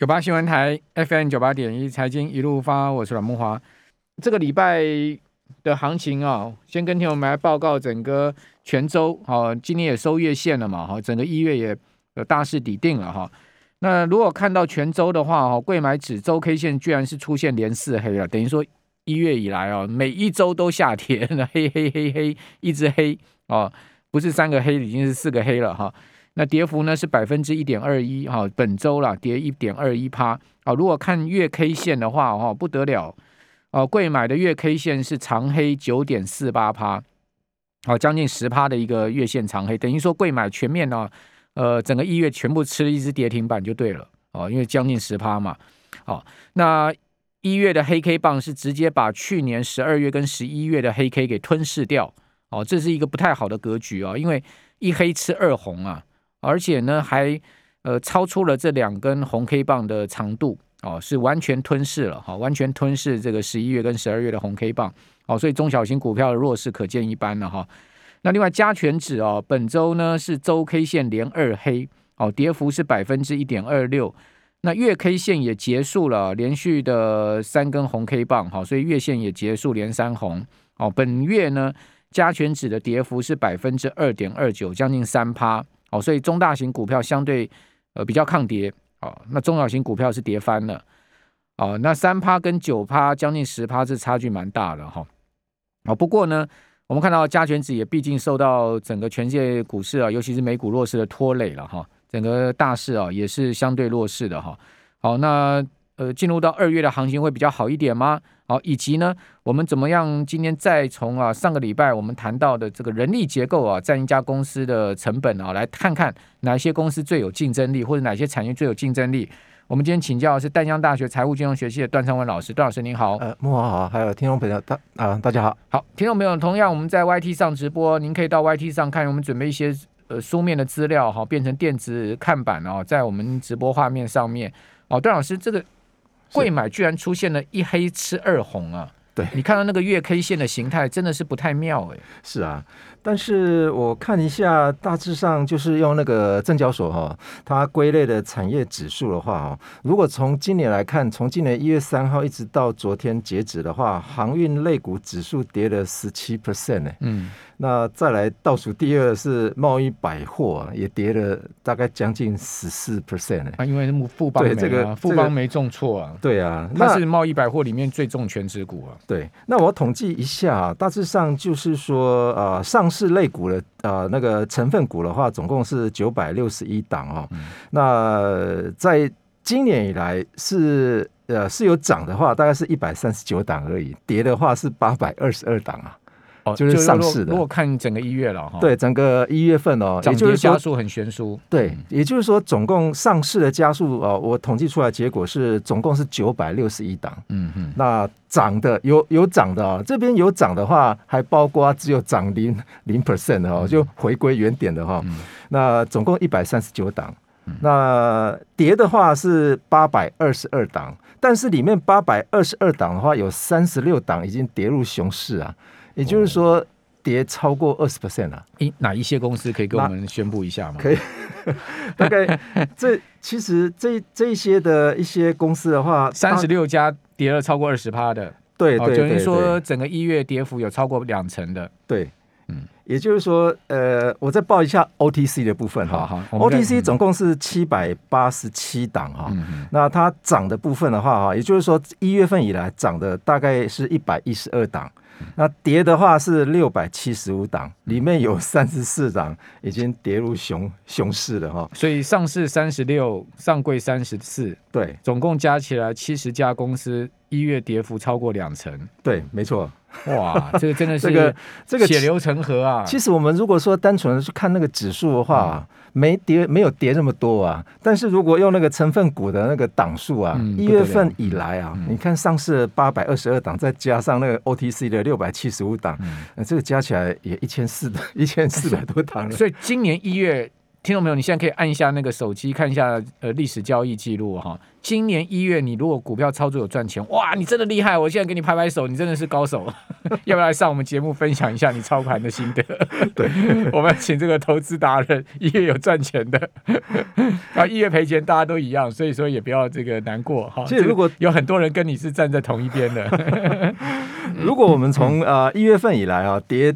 九八新闻台 FM 九八点一财经一路发，我是阮慕驊。这个礼拜的行情啊，先跟听友们来报告整个全州。好，今天也收月线了嘛，哈，整个一月也大势底定了哈。那如果看到全州的话，哈，柜买指周 K 线居然是出现连四黑了，等于说一月以来啊，每一周都下跌，黑黑黑黑，一直黑哦，不是三个黑，已经是四个黑了哈。那跌幅呢是百分之一点二一哈，本周啦跌一点二一趴啊。如果看月 K 线的话哈，不得了哦，贵买的月 K 线是长黑九点四八趴，好，将近十趴的一个月线长黑，等于说贵买全面呢，呃，整个一月全部吃了一只跌停板就对了哦，因为将近十趴嘛。好，那一月的黑 K 棒是直接把去年十二月跟十一月的黑 K 给吞噬掉哦，这是一个不太好的格局啊，因为一黑吃二红啊。而且呢，还呃超出了这两根红 K 棒的长度哦，是完全吞噬了哈，完全吞噬这个十一月跟十二月的红 K 棒哦，所以中小型股票的弱势可见一斑了哈。那另外加权指哦，本周呢是周 K 线连二黑哦，跌幅是百分之一点二六。那月 K 线也结束了连续的三根红 K 棒哈，所以月线也结束连三红哦。本月呢加权指的跌幅是百分之二点二九，将近三趴。哦，所以中大型股票相对呃比较抗跌，哦，那中小型股票是跌翻了，哦，那三趴跟九趴将近十趴是差距蛮大的哈，哦，不过呢，我们看到加权指也毕竟受到整个全界股市啊，尤其是美股弱势的拖累了哈，整个大市啊也是相对弱势的哈，好，那呃进入到二月的行情会比较好一点吗？好，以及呢，我们怎么样？今天再从啊上个礼拜我们谈到的这个人力结构啊，占一家公司的成本啊，来看看哪些公司最有竞争力，或者哪些产业最有竞争力。我们今天请教的是淡江大学财务金融学系的段昌文老师，段老师您好。呃，木华好，还有听众朋友大啊、呃，大家好。好，听众朋友，同样我们在 YT 上直播，您可以到 YT 上看，我们准备一些呃书面的资料哈，变成电子看板哦，在我们直播画面上面哦，段老师这个。柜买居然出现了一黑吃二红啊！对，你看到那个月 K 线的形态，真的是不太妙哎。是啊，但是我看一下，大致上就是用那个证交所哈，它归类的产业指数的话，如果从今年来看，从今年一月三号一直到昨天截止的话，航运类股指数跌了十七 percent 呢。嗯。那再来倒数第二是贸易百货，啊也跌了大概将近十四 percent 呢。啊，因为富邦没这个富邦没重挫啊。对啊，它是贸易百货里面最重权值股啊。对，那我统计一下啊，大致上就是说，呃，上是类股的呃那个成分股的话，总共是九百六十一档哦。那在今年以来是呃是有涨的话，大概是一百三十九档而已；跌的话是八百二十二档啊。哦，就是上市的。如果看整个一月了哈，对，整个一月份哦，也就是加速很悬殊。对，也就是说，总共上市的加速哦，我统计出来结果是总共是九百六十一档。嗯嗯，那涨的有有涨的啊，这边有涨的话，还包括只有涨零零 percent 的哦，就回归原点的哈。那总共一百三十九档，那跌的话是八百二十二档，但是里面八百二十二档的话，有三十六档已经跌入熊市啊。也就是说，跌超过二十 percent 了。诶，哪一些公司可以跟我们宣布一下吗？可以，大概这其实这这一些的一些公司的话，三十六家跌了超过二十趴的。对对对，等于说整个一月跌幅有超过两成的。对，嗯，也就是说，呃，我再报一下 OTC 的部分哈。好，OTC 总共是七百八十七档哈。嗯。那它涨的部分的话哈，也就是说一月份以来涨的大概是一百一十二档。那跌的话是六百七十五档，里面有三十四档已经跌入熊熊市了哈。所以上市三十六，上柜三十四，对，总共加起来七十家公司，一月跌幅超过两成。对，没错。哇，这个真的是这个这个血流成河啊！其实我们如果说单纯的去看那个指数的话，没跌没有跌这么多啊。但是如果用那个成分股的那个档数啊，一月份以来啊，你看上市八百二十二档，再加上那个 OTC 的六百七十五档，那这个加起来也一千四的一千四百多档了。所以今年一月听众朋友，你现在可以按一下那个手机看一下呃历史交易记录哈。今年一月，你如果股票操作有赚钱，哇，你真的厉害！我现在给你拍拍手，你真的是高手。要不要来上我们节目分享一下你操盘的心得？对，我们请这个投资达人，一月有赚钱的，然后一月赔钱，大家都一样，所以说也不要这个难过哈。其实如果有很多人跟你是站在同一边的，如果我们从呃一月份以来啊跌。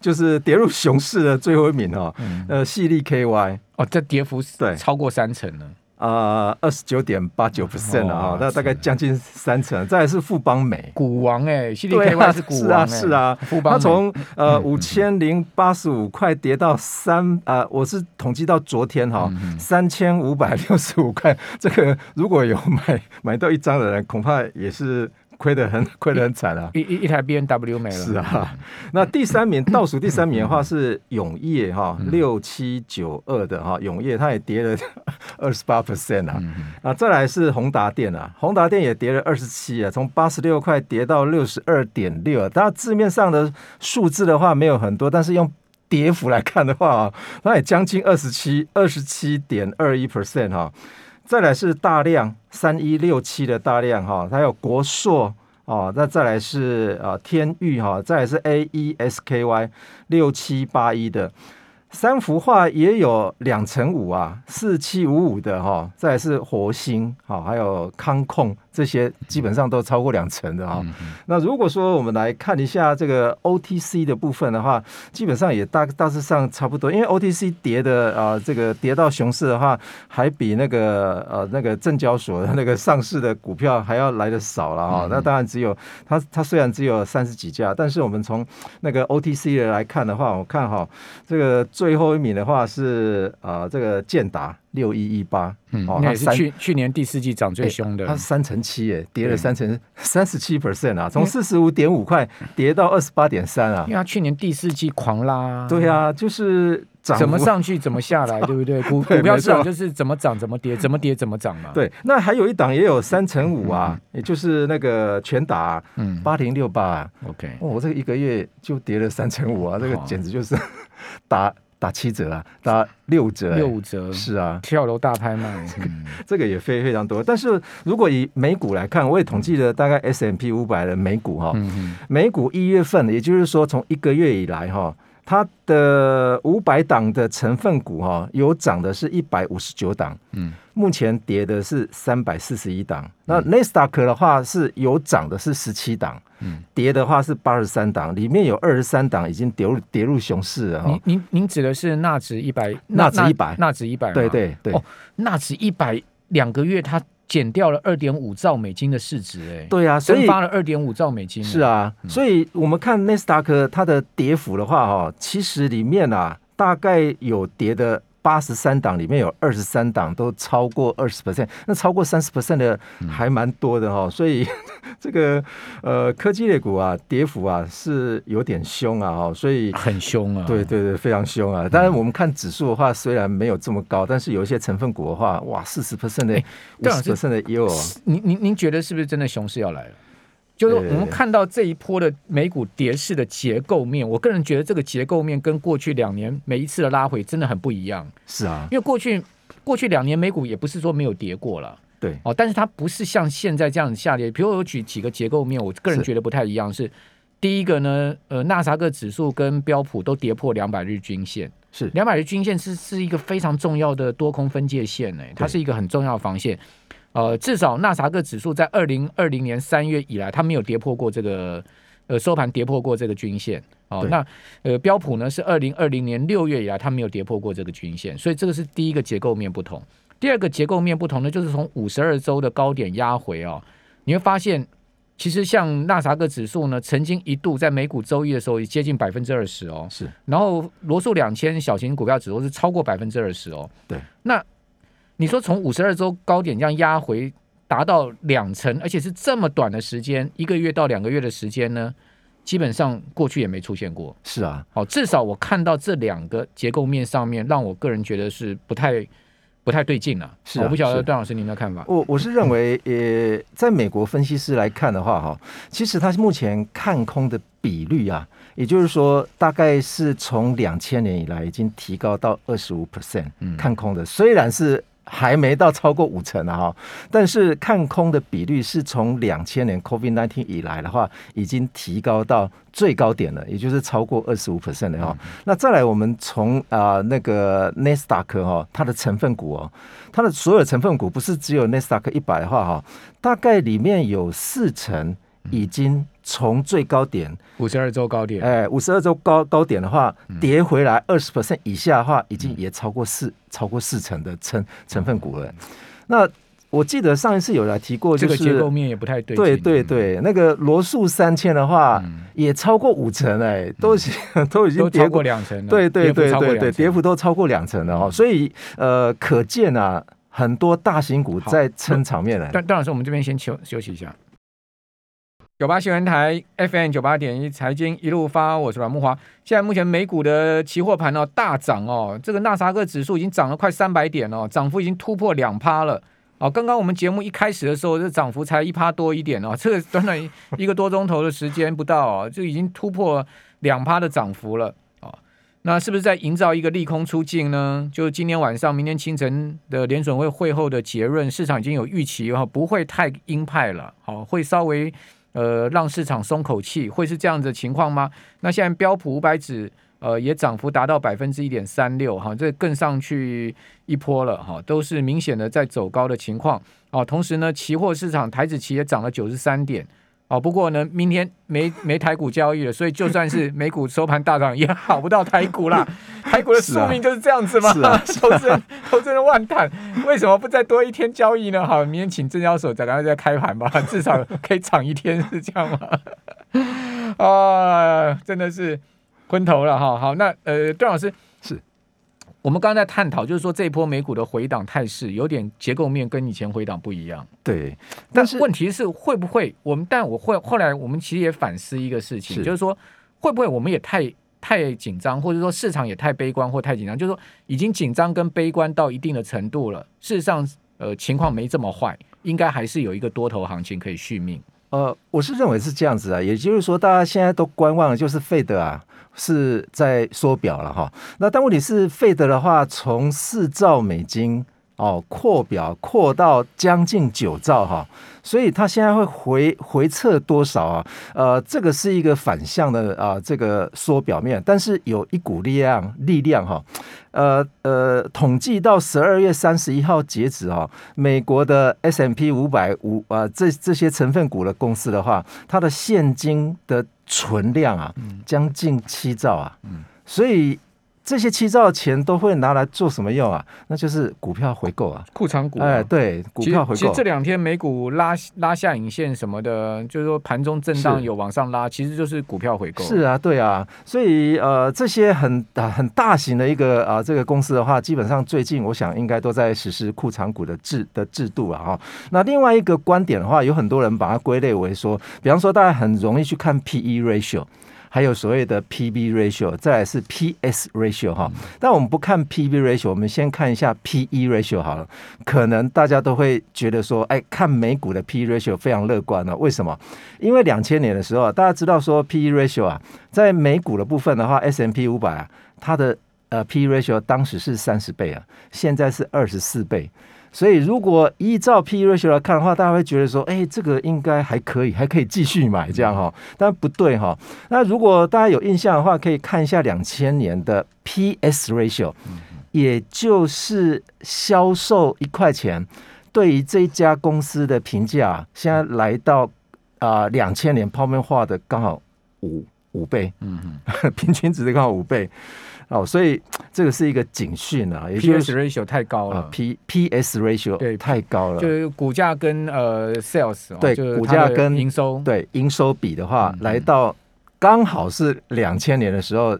就是跌入熊市的最后一名哦，嗯、呃，矽力 KY 哦，这跌幅对。超过三成了，啊，二十九点八九 percent 了啊，那大概将近三成。再来是富邦美。股王哎，矽力 KY 是股王、欸、是啊是啊，富邦它从呃五千零八十五块跌到三啊、呃，我是统计到昨天哈，三千五百六十五块，这个如果有买买到一张的人，恐怕也是。亏得很，亏得很惨啊！一一一台 B N W 没了。是啊，那第三名倒数第三名的话是永业哈，六七九二的哈，永业它也跌了 二十八 percent 啊。啊，再来是宏达电啊，宏达电也跌了二十七啊，从八十六块跌到六十二点六。它字面上的数字的话没有很多，但是用跌幅来看的话啊，它也将近二十七，二十七点二一 percent 哈。再来是大量三一六七的大量哈，还有国硕哦，那再来是啊天誉哈，再来是 A E S K Y 六七八一的。三幅画也有两成五啊，四七五五的哈，再来是活兴哈，还有康控这些基本上都超过两成的哈。嗯、那如果说我们来看一下这个 OTC 的部分的话，基本上也大大致上差不多，因为 OTC 跌的啊，这个跌到熊市的话，还比那个呃那个证交所的那个上市的股票还要来的少了哈。嗯、那当然只有它它虽然只有三十几家，但是我们从那个 OTC 的来看的话，我看哈这个。最后一名的话是啊、呃，这个建达六一一八，嗯，那也是去去年第四季涨最凶的，它是三成七，哎，跌了三成 三十七 percent 啊，从四十五点五块跌到二十八点三啊，因为它去年第四季狂拉，对啊，就是怎么上去怎么下来，对不对？股股票市场就是怎么涨怎么跌，怎么跌怎么涨嘛。对，那还有一档也有三成五啊，也就是那个全打，嗯，八零六八，OK，我这个一个月就跌了三成五啊，这个简直就是 打。打七折啊，打六折，六折。是啊，跳楼大拍卖，嗯、这个也非非常多。但是如果以美股来看，我也统计了大概 S M P 五百的美股哈，美股一月份，也就是说从一个月以来哈，它的五百档的成分股哈，有涨的是一百五十九档，嗯。目前跌的是三百四十一档，那纳斯达克的话是有涨的是十七档，嗯，跌的话是八十三档，里面有二十三档已经跌入跌入熊市了。您您您指的是纳指一百，纳指一百，纳指一百，对对对。哦，纳指一百两个月它减掉了二点五兆美金的市值，哎，对啊，蒸发了二点五兆美金。是啊，所以我们看纳斯达克它的跌幅的话，哈，其实里面啊大概有跌的。八十三档里面有二十三档都超过二十 percent，那超过三十 percent 的还蛮多的哈，嗯、所以 这个呃科技类股啊跌幅啊是有点凶啊哈，所以很凶啊，对对对，非常凶啊。当然我们看指数的话，虽然没有这么高，但是有一些成分股的话，哇，四十 percent 的、五十 percent 的也有。您您您觉得是不是真的熊市要来了？就是我们看到这一波的美股跌势的结构面，我个人觉得这个结构面跟过去两年每一次的拉回真的很不一样。是啊，因为过去过去两年美股也不是说没有跌过了，对哦，但是它不是像现在这样子下跌。比如我举几个结构面，我个人觉得不太一样。是，是第一个呢，呃，纳斯达克指数跟标普都跌破两百日均线，是两百日均线是是一个非常重要的多空分界线呢，它是一个很重要的防线。呃，至少纳斯达克指数在二零二零年三月以来，它没有跌破过这个呃收盘跌破过这个均线哦。那呃标普呢是二零二零年六月以来，它没有跌破过这个均线，所以这个是第一个结构面不同。第二个结构面不同呢，就是从五十二周的高点压回哦，你会发现其实像纳斯达克指数呢，曾经一度在美股周一的时候也接近百分之二十哦，是。然后罗素两千小型股票指数是超过百分之二十哦，对。那你说从五十二周高点这样压回达到两成，而且是这么短的时间，一个月到两个月的时间呢，基本上过去也没出现过。是啊，好，至少我看到这两个结构面上面，让我个人觉得是不太。不太对劲了。是、啊，我不晓得段老师您的看法。我我是认为，呃，在美国分析师来看的话，哈，其实他目前看空的比率啊，也就是说，大概是从两千年以来已经提高到二十五 percent 看空的，虽然是。还没到超过五成啊，哈，但是看空的比率是从两千年 COVID nineteen 以来的话，已经提高到最高点了，也就是超过二十五 percent 的哈。那再来，我们从啊那个 Nasdaq 哈，它的成分股哦，它的所有成分股不是只有 Nasdaq 一百的话哈，大概里面有四成已经。从最高点五十二周高点，哎，五十二周高高点的话，跌回来二十 percent 以下的话，已经也超过四超过四成的成成分股了。那我记得上一次有来提过，就是这个结构面也不太对。对对对，那个罗素三千的话，也超过五成哎，都都已经 跌过两成了。对对对对对，跌幅都超过两成了哦。所以呃，可见啊，很多大型股在撑场面了。但段老师，我们这边先休休息一下。九八新闻台 FM 九八点一财经一路发，我是阮木华。现在目前美股的期货盘哦大涨哦，这个纳斯克指数已经涨了快三百点哦，涨幅已经突破两趴了。哦，刚刚我们节目一开始的时候，这涨幅才一趴多一点哦，这个短短一个多钟头的时间不到哦，就已经突破两趴的涨幅了哦。那是不是在营造一个利空出尽呢？就今天晚上、明天清晨的联准会会后的结论，市场已经有预期哈，不会太鹰派了，好，会稍微。呃，让市场松口气，会是这样子的情况吗？那现在标普五百指呃也涨幅达到百分之一点三六，哈，这更上去一波了，哈，都是明显的在走高的情况。啊，同时呢，期货市场台子期也涨了九十三点。哦，不过呢，明天没没台股交易了，所以就算是美股收盘大涨，也好不到台股啦。台股的宿命就是这样子吗？投资人投资人万叹，为什么不再多一天交易呢？好，明天请证交所再然后再开盘吧，至少可以涨一天，是这样吗？啊，真的是昏头了哈。好，那呃，段老师是。我们刚刚在探讨，就是说这一波美股的回档态势有点结构面跟以前回档不一样。对，但是问题是会不会我们？但我会后来我们其实也反思一个事情，是就是说会不会我们也太太紧张，或者说市场也太悲观或太紧张？就是说已经紧张跟悲观到一定的程度了。事实上，呃，情况没这么坏，应该还是有一个多头行情可以续命。呃，我是认为是这样子啊，也就是说大家现在都观望的就是费德啊。是在缩表了哈，那但问题是费德的话，从四兆美金哦扩表扩到将近九兆哈，所以它现在会回回撤多少啊？呃，这个是一个反向的啊，这个缩表面，但是有一股力量力量哈，呃呃，统计到十二月三十一号截止哈，美国的 S M P 五百五啊，这这些成分股的公司的话，它的现金的。存量啊，将近七兆啊，嗯、所以这些七兆的钱都会拿来做什么用啊？那就是股票回购啊，库藏股、啊。哎，对，股票回购。其实这两天美股拉拉下影线什么的，就是说盘中震荡有往上拉，其实就是股票回购。是啊，对啊，所以呃，这些很很大型的一个啊、呃、这个公司的话，基本上最近我想应该都在实施库藏股的制的制度啊。哈。那另外一个观点的话，有很多人把它归类为说，比方说大家很容易去看 P/E ratio。还有所谓的 P/B ratio，再来是 P/S ratio 哈。但我们不看 P/B ratio，我们先看一下 P/E ratio 好了。可能大家都会觉得说，哎，看美股的 P/E ratio 非常乐观呢。为什么？因为两千年的时候，大家知道说 P/E ratio 啊，在美股的部分的话，S&P 五百啊，它的呃 P/E ratio 当时是三十倍啊，现在是二十四倍。所以，如果依照 P/E ratio 来看的话，大家会觉得说，哎，这个应该还可以，还可以继续买这样哈。但不对哈。那如果大家有印象的话，可以看一下两千年的 P/S ratio，也就是销售一块钱对于这一家公司的评价，现在来到啊两千年泡沫化的刚好五五倍，嗯嗯，平均值的刚好五倍。哦，所以这个是一个警讯啊，也就是 P/S ratio 太高了，P P/S ratio 对太高了，就是股价跟呃 sales 对股价跟营收。对营收比的话，嗯、来到刚好是两千年的时候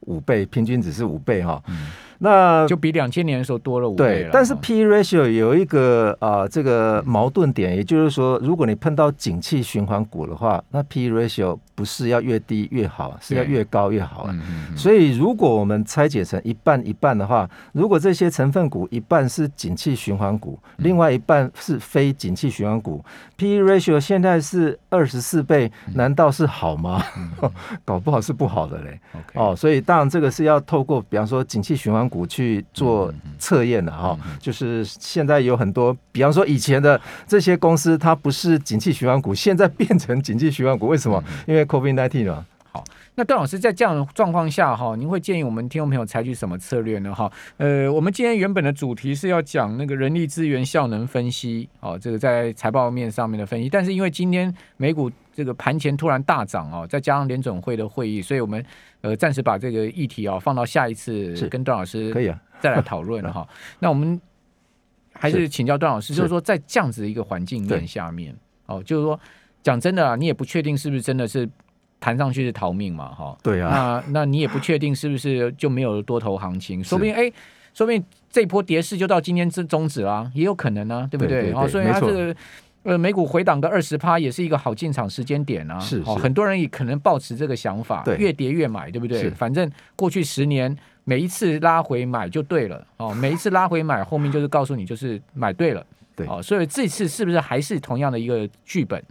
五倍，平均只是五倍哈。嗯那就比两千年的时候多了五倍了。但是 P/E ratio 有一个啊这个矛盾点，也就是说，如果你碰到景气循环股的话，那 P/E ratio 不是要越低越好，是要越高越好。嗯嗯。所以如果我们拆解成一半一半的话，如果这些成分股一半是景气循环股，另外一半是非景气循环股，P/E ratio 现在是二十四倍，难道是好吗？搞不好是不好的嘞。哦，所以当然这个是要透过，比方说景气循环股去做测验的哈。就是现在有很多，比方说以前的这些公司，它不是景气循环股，现在变成景气循环股，为什么？因为 COVID-19 嘛。那段老师在这样的状况下哈，您会建议我们听众朋友采取什么策略呢？哈，呃，我们今天原本的主题是要讲那个人力资源效能分析，哦，这个在财报面上面的分析，但是因为今天美股这个盘前突然大涨哦，再加上联准会的会议，所以我们呃暂时把这个议题啊放到下一次跟段老师可以啊再来讨论了哈。那我们还是请教段老师，就是说在这样子的一个环境面下面，哦，就是说讲真的啊，你也不确定是不是真的是。弹上去是逃命嘛，哈，对啊，那那你也不确定是不是就没有多头行情，说不定哎，说不定这波跌势就到今天终终止啦，也有可能呢、啊，对不对？哦，所以它这个呃美股回档个二十趴也是一个好进场时间点啊，是，哦，很多人也可能抱持这个想法，越跌越买，对不对？反正过去十年每一次拉回买就对了，哦，每一次拉回买后面就是告诉你就是买对了，对，哦，所以这次是不是还是同样的一个剧本？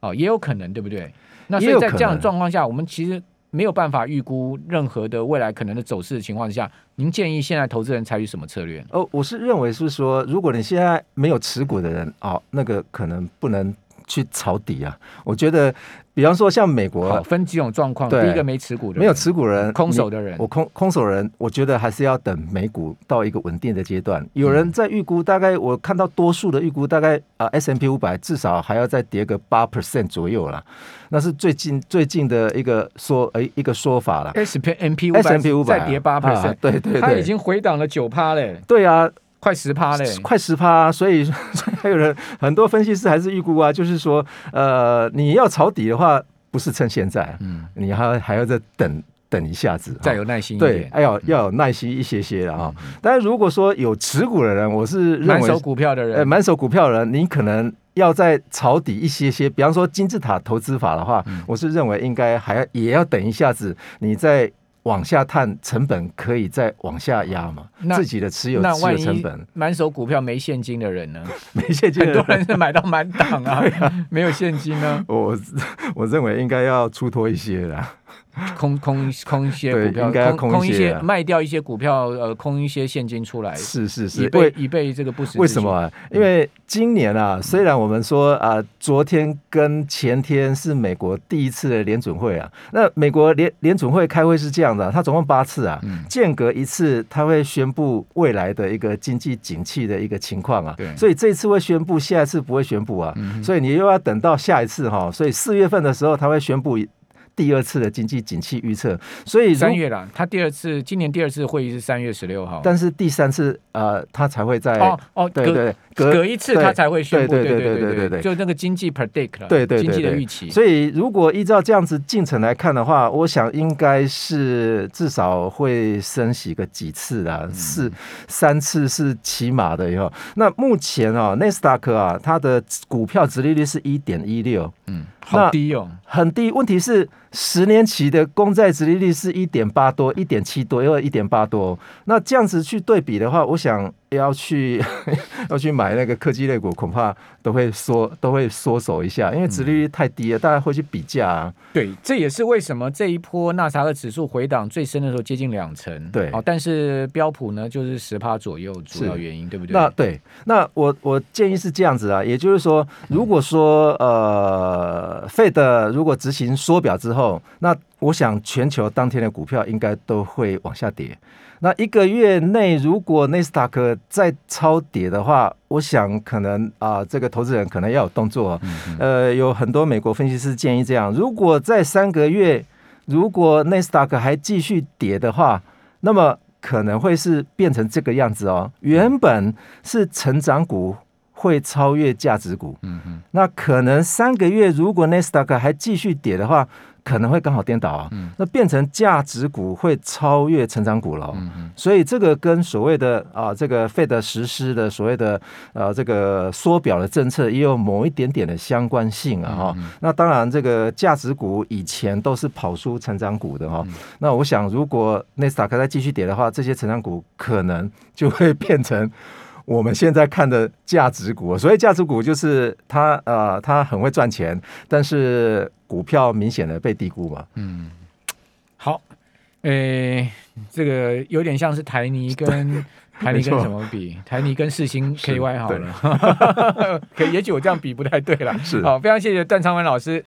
哦，也有可能，对不对？那所以在这样的状况下，我们其实没有办法预估任何的未来可能的走势的情况下，您建议现在投资人采取什么策略？哦，我是认为是说，如果你现在没有持股的人，哦，那个可能不能去抄底啊。我觉得。比方说，像美国分几种状况。第一个没持股的，没有持股人，空手的人。我空空手人，我觉得还是要等美股到一个稳定的阶段。有人在预估，大概我看到多数的预估，大概啊 S M P 五百至少还要再跌个八 percent 左右了。那是最近最近的一个说诶一个说法了。S M P 五百再跌八 percent，对对对，它已经回档了九趴嘞。对啊。快十趴嘞，快十趴，所以 还有人很多分析师还是预估啊，就是说，呃，你要抄底的话，不是趁现在，嗯，你还还要再等等一下子，再有耐心一点，对，还要要有耐心一些些的啊。但是如果说有持股的人，我是认为满手股票的人，呃，满手股票的人，你可能要再抄底一些些，比方说金字塔投资法的话，我是认为应该还要也要等一下子，你再。往下探成本可以再往下压嘛？自己的持有持有成本，满手股票没现金的人呢？没现金，很多人是买到满档啊，啊没有现金呢。我我认为应该要出脱一些啦。空空空一些股票，应该要空，空一些，卖掉一些股票，呃，空一些现金出来，是是是，以备以备这个不时。为什么啊？因为今年啊，嗯、虽然我们说啊，昨天跟前天是美国第一次的联准会啊，那美国联联准会开会是这样的，它总共八次啊，嗯、间隔一次，它会宣布未来的一个经济景气的一个情况啊，对，所以这次会宣布，下一次不会宣布啊，嗯、所以你又要等到下一次哈，所以四月份的时候，它会宣布。第二次的经济景气预测，所以三月了。他第二次今年第二次会议是三月十六号，但是第三次呃，他才会在哦哦，对对，隔隔一次他才会宣布，对对对对对对，就那个经济 predict 了，对对经济的预期。所以如果依照这样子进程来看的话，我想应该是至少会升息个几次的，是三次是起码的以后。那目前啊，纳斯达克啊，它的股票殖利率是一点一六，嗯。好低哦，很低。问题是十年期的公债殖利率是一点八多，一点七多，又一点八多。那这样子去对比的话，我想。要去 要去买那个科技类股，恐怕都会缩都会缩手一下，因为殖利率太低了，大家会去比价啊。对，这也是为什么这一波纳斯达克指数回档最深的时候接近两成。对，哦，但是标普呢就是十趴左右，主要原因对不对？那对，那我我建议是这样子啊，也就是说，如果说呃，Fed 如果执行缩表之后，那我想全球当天的股票应该都会往下跌。那一个月内，如果纳斯达克再超跌的话，我想可能啊、呃，这个投资人可能要有动作。嗯、呃，有很多美国分析师建议这样：如果在三个月，如果纳斯达克还继续跌的话，那么可能会是变成这个样子哦。原本是成长股会超越价值股。嗯嗯，那可能三个月如果纳斯达克还继续跌的话。可能会刚好颠倒啊，嗯、那变成价值股会超越成长股了，哦，嗯嗯，所以这个跟所谓的啊这个费德实施的所谓的呃这个缩表的政策也有某一点点的相关性啊那当然这个价值股以前都是跑输成长股的哈，嗯、那我想如果纳斯达克再继续跌的话，这些成长股可能就会变成。我们现在看的价值股，所以价值股就是它呃，它很会赚钱，但是股票明显的被低估嘛。嗯，好，诶，这个有点像是台泥跟 台泥跟什么比？台泥跟世星 KY 好了，可 也许我这样比不太对了。是，好，非常谢谢段昌文老师。